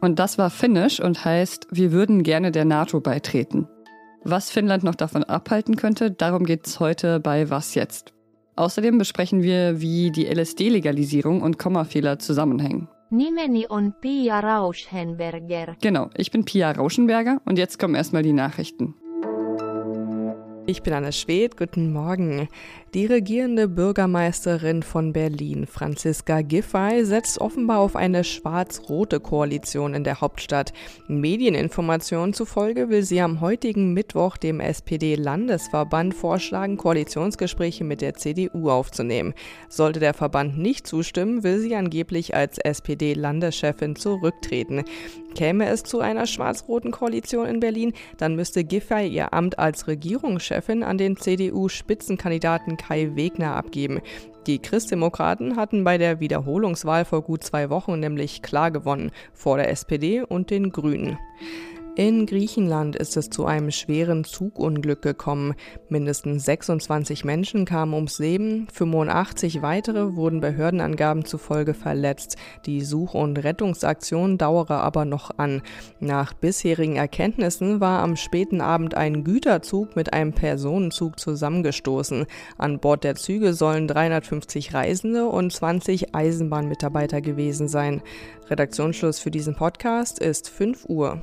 Und das war Finnisch und heißt, wir würden gerne der NATO beitreten. Was Finnland noch davon abhalten könnte, darum geht es heute bei Was jetzt? Außerdem besprechen wir, wie die LSD-Legalisierung und Kommafehler zusammenhängen. Nimeni on Pia Rauschenberger. Genau, ich bin Pia Rauschenberger und jetzt kommen erstmal die Nachrichten. Ich bin Anne Schwedt, guten Morgen. Die regierende Bürgermeisterin von Berlin, Franziska Giffey, setzt offenbar auf eine schwarz-rote Koalition in der Hauptstadt. Medieninformationen zufolge will sie am heutigen Mittwoch dem SPD-Landesverband vorschlagen, Koalitionsgespräche mit der CDU aufzunehmen. Sollte der Verband nicht zustimmen, will sie angeblich als SPD-Landeschefin zurücktreten. Käme es zu einer schwarz-roten Koalition in Berlin, dann müsste Giffey ihr Amt als Regierungschefin an den CDU-Spitzenkandidaten Kai Wegner abgeben. Die Christdemokraten hatten bei der Wiederholungswahl vor gut zwei Wochen nämlich klar gewonnen vor der SPD und den Grünen. In Griechenland ist es zu einem schweren Zugunglück gekommen. Mindestens 26 Menschen kamen ums Leben, 85 weitere wurden Behördenangaben zufolge verletzt. Die Such- und Rettungsaktion dauere aber noch an. Nach bisherigen Erkenntnissen war am späten Abend ein Güterzug mit einem Personenzug zusammengestoßen. An Bord der Züge sollen 350 Reisende und 20 Eisenbahnmitarbeiter gewesen sein. Redaktionsschluss für diesen Podcast ist 5 Uhr.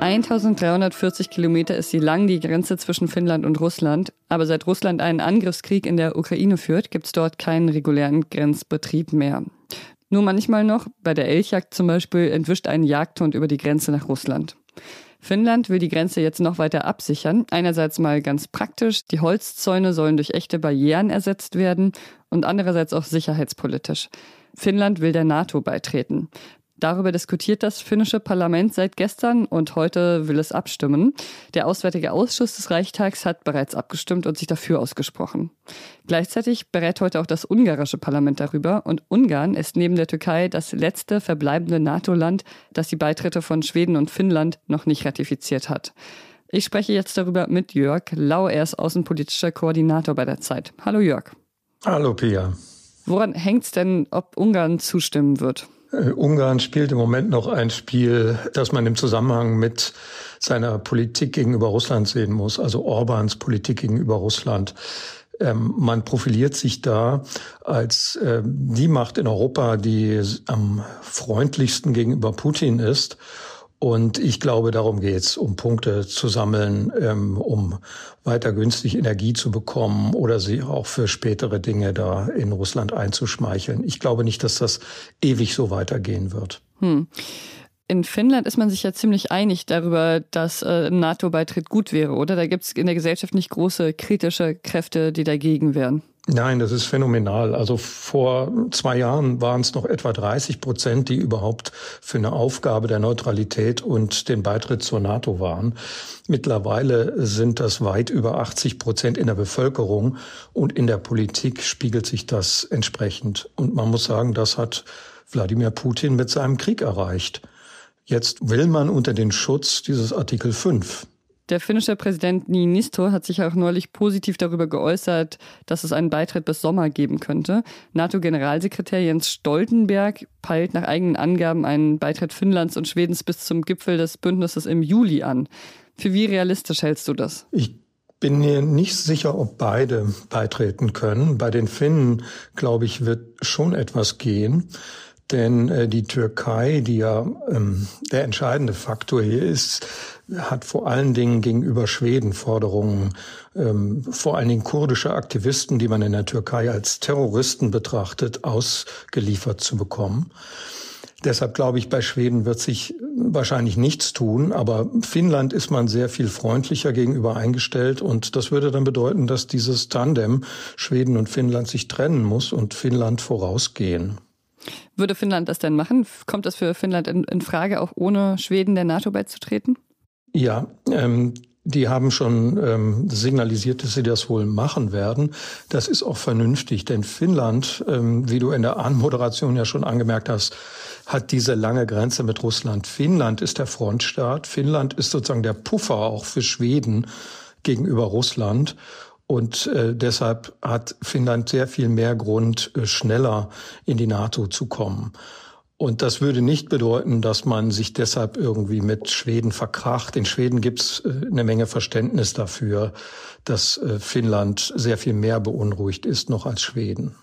(1340 Kilometer ist sie lang, die Grenze zwischen Finnland und Russland. Aber seit Russland einen Angriffskrieg in der Ukraine führt, gibt es dort keinen regulären Grenzbetrieb mehr. Nur manchmal noch, bei der Elchjagd zum Beispiel, entwischt ein Jagdhund über die Grenze nach Russland. Finnland will die Grenze jetzt noch weiter absichern. Einerseits mal ganz praktisch, die Holzzäune sollen durch echte Barrieren ersetzt werden und andererseits auch sicherheitspolitisch. Finnland will der NATO beitreten. Darüber diskutiert das finnische Parlament seit gestern und heute will es abstimmen. Der Auswärtige Ausschuss des Reichstags hat bereits abgestimmt und sich dafür ausgesprochen. Gleichzeitig berät heute auch das ungarische Parlament darüber und Ungarn ist neben der Türkei das letzte verbleibende NATO-Land, das die Beitritte von Schweden und Finnland noch nicht ratifiziert hat. Ich spreche jetzt darüber mit Jörg Lau, er ist außenpolitischer Koordinator bei der Zeit. Hallo Jörg. Hallo Pia. Woran hängt es denn, ob Ungarn zustimmen wird? Äh, Ungarn spielt im Moment noch ein Spiel, das man im Zusammenhang mit seiner Politik gegenüber Russland sehen muss, also Orbans Politik gegenüber Russland. Ähm, man profiliert sich da als äh, die Macht in Europa, die am freundlichsten gegenüber Putin ist und ich glaube, darum geht's, um Punkte zu sammeln, ähm, um weiter günstig Energie zu bekommen oder sie auch für spätere Dinge da in Russland einzuschmeicheln. Ich glaube nicht, dass das ewig so weitergehen wird. Hm. In Finnland ist man sich ja ziemlich einig darüber, dass äh, NATO-Beitritt gut wäre, oder? Da gibt's in der Gesellschaft nicht große kritische Kräfte, die dagegen wären. Nein, das ist phänomenal. Also vor zwei Jahren waren es noch etwa 30 Prozent, die überhaupt für eine Aufgabe der Neutralität und den Beitritt zur NATO waren. Mittlerweile sind das weit über 80 Prozent in der Bevölkerung und in der Politik spiegelt sich das entsprechend. Und man muss sagen, das hat Wladimir Putin mit seinem Krieg erreicht. Jetzt will man unter den Schutz dieses Artikel 5 der finnische Präsident Niinisto hat sich auch neulich positiv darüber geäußert, dass es einen Beitritt bis Sommer geben könnte. NATO-Generalsekretär Jens Stoltenberg peilt nach eigenen Angaben einen Beitritt Finnlands und Schwedens bis zum Gipfel des Bündnisses im Juli an. Für wie realistisch hältst du das? Ich bin mir nicht sicher, ob beide beitreten können. Bei den Finnen, glaube ich, wird schon etwas gehen. Denn äh, die Türkei, die ja ähm, der entscheidende Faktor hier ist, hat vor allen Dingen gegenüber Schweden Forderungen, ähm, vor allen Dingen kurdische Aktivisten, die man in der Türkei als Terroristen betrachtet, ausgeliefert zu bekommen. Deshalb glaube ich, bei Schweden wird sich wahrscheinlich nichts tun, aber Finnland ist man sehr viel freundlicher gegenüber eingestellt und das würde dann bedeuten, dass dieses Tandem Schweden und Finnland sich trennen muss und Finnland vorausgehen. Würde Finnland das denn machen? Kommt das für Finnland in, in Frage, auch ohne Schweden der NATO beizutreten? Ja, ähm, die haben schon ähm, signalisiert, dass sie das wohl machen werden. Das ist auch vernünftig, denn Finnland, ähm, wie du in der Anmoderation ja schon angemerkt hast, hat diese lange Grenze mit Russland. Finnland ist der Frontstaat. Finnland ist sozusagen der Puffer auch für Schweden gegenüber Russland. Und äh, deshalb hat Finnland sehr viel mehr Grund, äh, schneller in die NATO zu kommen. Und das würde nicht bedeuten, dass man sich deshalb irgendwie mit Schweden verkracht. In Schweden gibt's äh, eine Menge Verständnis dafür, dass äh, Finnland sehr viel mehr beunruhigt ist noch als Schweden.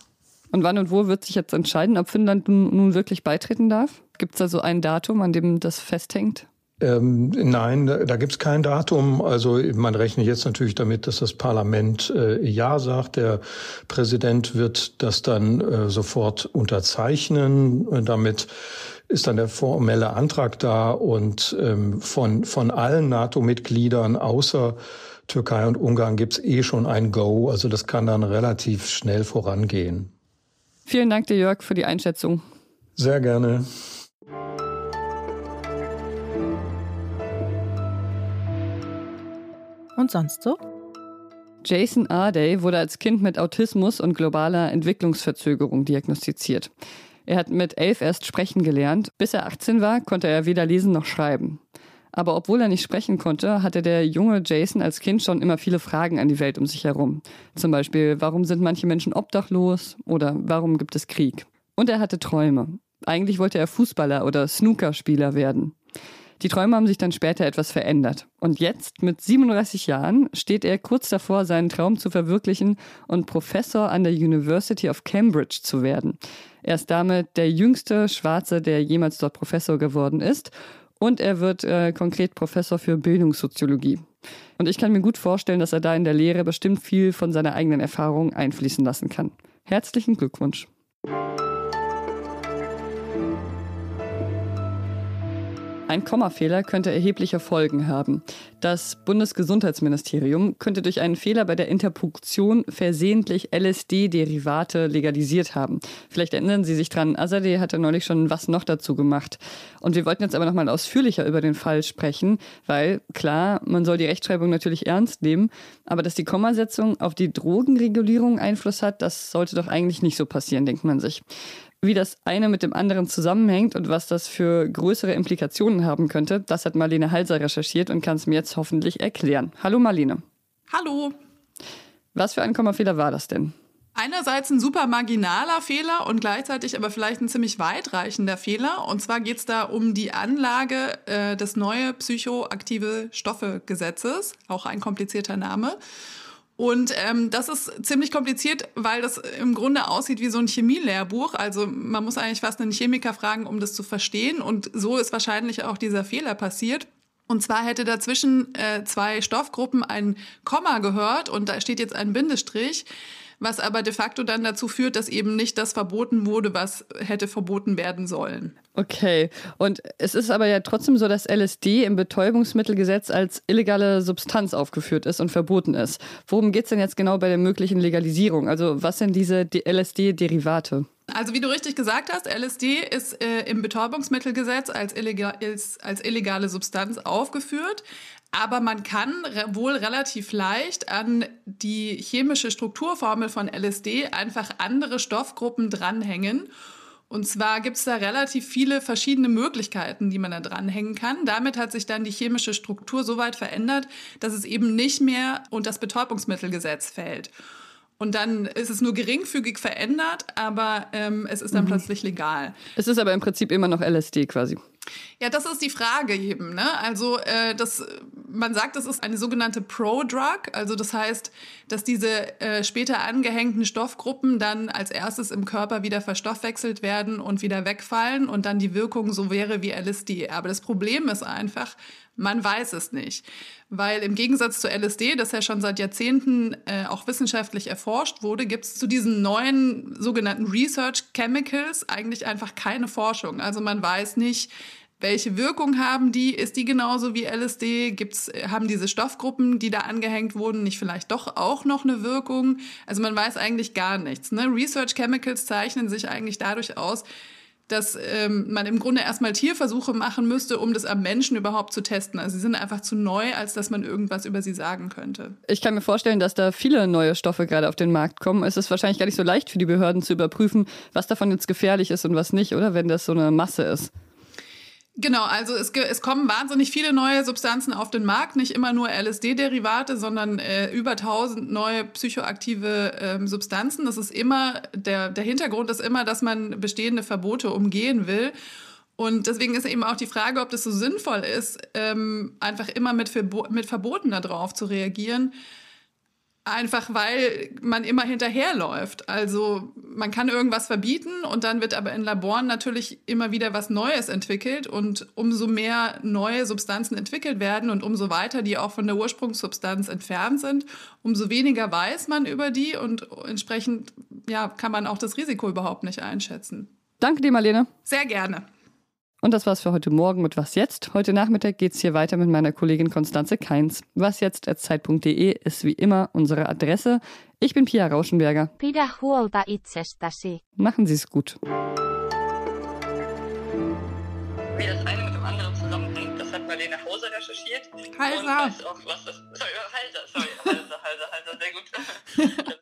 Und wann und wo wird sich jetzt entscheiden, ob Finnland nun wirklich beitreten darf? Gibt es da so ein Datum, an dem das festhängt? Ähm, nein, da, da gibt es kein Datum. Also man rechnet jetzt natürlich damit, dass das Parlament äh, Ja sagt. Der Präsident wird das dann äh, sofort unterzeichnen. Und damit ist dann der formelle Antrag da und ähm, von, von allen NATO-Mitgliedern außer Türkei und Ungarn gibt es eh schon ein Go. Also das kann dann relativ schnell vorangehen. Vielen Dank dir, Jörg, für die Einschätzung. Sehr gerne. Und sonst so? Jason Arday wurde als Kind mit Autismus und globaler Entwicklungsverzögerung diagnostiziert. Er hat mit elf erst sprechen gelernt. Bis er 18 war, konnte er weder lesen noch schreiben. Aber obwohl er nicht sprechen konnte, hatte der junge Jason als Kind schon immer viele Fragen an die Welt um sich herum. Zum Beispiel, warum sind manche Menschen obdachlos oder warum gibt es Krieg? Und er hatte Träume. Eigentlich wollte er Fußballer oder Snookerspieler werden. Die Träume haben sich dann später etwas verändert. Und jetzt, mit 37 Jahren, steht er kurz davor, seinen Traum zu verwirklichen und Professor an der University of Cambridge zu werden. Er ist damit der jüngste Schwarze, der jemals dort Professor geworden ist. Und er wird äh, konkret Professor für Bildungssoziologie. Und ich kann mir gut vorstellen, dass er da in der Lehre bestimmt viel von seiner eigenen Erfahrung einfließen lassen kann. Herzlichen Glückwunsch. Ein Kommafehler könnte erhebliche Folgen haben. Das Bundesgesundheitsministerium könnte durch einen Fehler bei der Interpunktion versehentlich LSD-Derivate legalisiert haben. Vielleicht erinnern Sie sich dran, Azadeh hatte neulich schon was noch dazu gemacht. Und wir wollten jetzt aber nochmal ausführlicher über den Fall sprechen, weil klar, man soll die Rechtschreibung natürlich ernst nehmen, aber dass die Kommasetzung auf die Drogenregulierung Einfluss hat, das sollte doch eigentlich nicht so passieren, denkt man sich. Wie das eine mit dem anderen zusammenhängt und was das für größere Implikationen haben könnte, das hat Marlene Halser recherchiert und kann es mir jetzt hoffentlich erklären. Hallo Marlene. Hallo. Was für ein Kommafehler war das denn? Einerseits ein super marginaler Fehler und gleichzeitig aber vielleicht ein ziemlich weitreichender Fehler. Und zwar geht es da um die Anlage äh, des neue psychoaktive Stoffe-Gesetzes, auch ein komplizierter Name. Und ähm, das ist ziemlich kompliziert, weil das im Grunde aussieht wie so ein Chemielehrbuch. Also man muss eigentlich fast einen Chemiker fragen, um das zu verstehen. Und so ist wahrscheinlich auch dieser Fehler passiert. Und zwar hätte dazwischen äh, zwei Stoffgruppen ein Komma gehört und da steht jetzt ein Bindestrich was aber de facto dann dazu führt, dass eben nicht das verboten wurde, was hätte verboten werden sollen. Okay, und es ist aber ja trotzdem so, dass LSD im Betäubungsmittelgesetz als illegale Substanz aufgeführt ist und verboten ist. Worum geht es denn jetzt genau bei der möglichen Legalisierung? Also was sind diese LSD-Derivate? Also wie du richtig gesagt hast, LSD ist äh, im Betäubungsmittelgesetz als, illegal, als illegale Substanz aufgeführt. Aber man kann re wohl relativ leicht an die chemische Strukturformel von LSD einfach andere Stoffgruppen dranhängen. Und zwar gibt es da relativ viele verschiedene Möglichkeiten, die man da dranhängen kann. Damit hat sich dann die chemische Struktur so weit verändert, dass es eben nicht mehr unter das Betäubungsmittelgesetz fällt. Und dann ist es nur geringfügig verändert, aber ähm, es ist dann mhm. plötzlich legal. Es ist aber im Prinzip immer noch LSD quasi. Ja, das ist die Frage eben. Ne? Also äh, das, man sagt, das ist eine sogenannte Pro-Drug. Also das heißt, dass diese äh, später angehängten Stoffgruppen dann als erstes im Körper wieder verstoffwechselt werden und wieder wegfallen und dann die Wirkung so wäre wie LSD. Aber das Problem ist einfach, Man weiß es nicht, weil im Gegensatz zu LSD, das ja schon seit Jahrzehnten äh, auch wissenschaftlich erforscht wurde, gibt es zu diesen neuen sogenannten Research Chemicals eigentlich einfach keine Forschung. Also man weiß nicht, welche Wirkung haben die? Ist die genauso wie LSD? Gibt's, haben diese Stoffgruppen, die da angehängt wurden, nicht vielleicht doch auch noch eine Wirkung? Also man weiß eigentlich gar nichts. Ne? Research Chemicals zeichnen sich eigentlich dadurch aus, dass ähm, man im Grunde erstmal Tierversuche machen müsste, um das am Menschen überhaupt zu testen. Also sie sind einfach zu neu, als dass man irgendwas über sie sagen könnte. Ich kann mir vorstellen, dass da viele neue Stoffe gerade auf den Markt kommen. Es ist wahrscheinlich gar nicht so leicht für die Behörden zu überprüfen, was davon jetzt gefährlich ist und was nicht, oder wenn das so eine Masse ist. Genau, also es, es kommen wahnsinnig viele neue Substanzen auf den Markt, nicht immer nur LSD-Derivate, sondern äh, über 1000 neue psychoaktive ähm, Substanzen. Das ist immer, der, der Hintergrund ist immer, dass man bestehende Verbote umgehen will. Und deswegen ist eben auch die Frage, ob das so sinnvoll ist, ähm, einfach immer mit, mit Verboten darauf zu reagieren. Einfach weil man immer hinterherläuft. Also man kann irgendwas verbieten und dann wird aber in Laboren natürlich immer wieder was Neues entwickelt und umso mehr neue Substanzen entwickelt werden und umso weiter die auch von der Ursprungssubstanz entfernt sind, umso weniger weiß man über die und entsprechend ja, kann man auch das Risiko überhaupt nicht einschätzen. Danke dir, Marlene. Sehr gerne. Und das war's für heute Morgen mit Was Jetzt. Heute Nachmittag geht's hier weiter mit meiner Kollegin Konstanze Keins. Wasjetzt.zeit.de ist wie immer unsere Adresse. Ich bin Pia Rauschenberger. Pidä huolta itsestäsi. Machen Sie es gut. Wie das eine mit dem anderen zusammenhängt, das hat Marlene Hauser recherchiert. Halser. Und weiß auch, was das, sorry, Halser, sorry, Halser, Halser, Halser, sehr gut.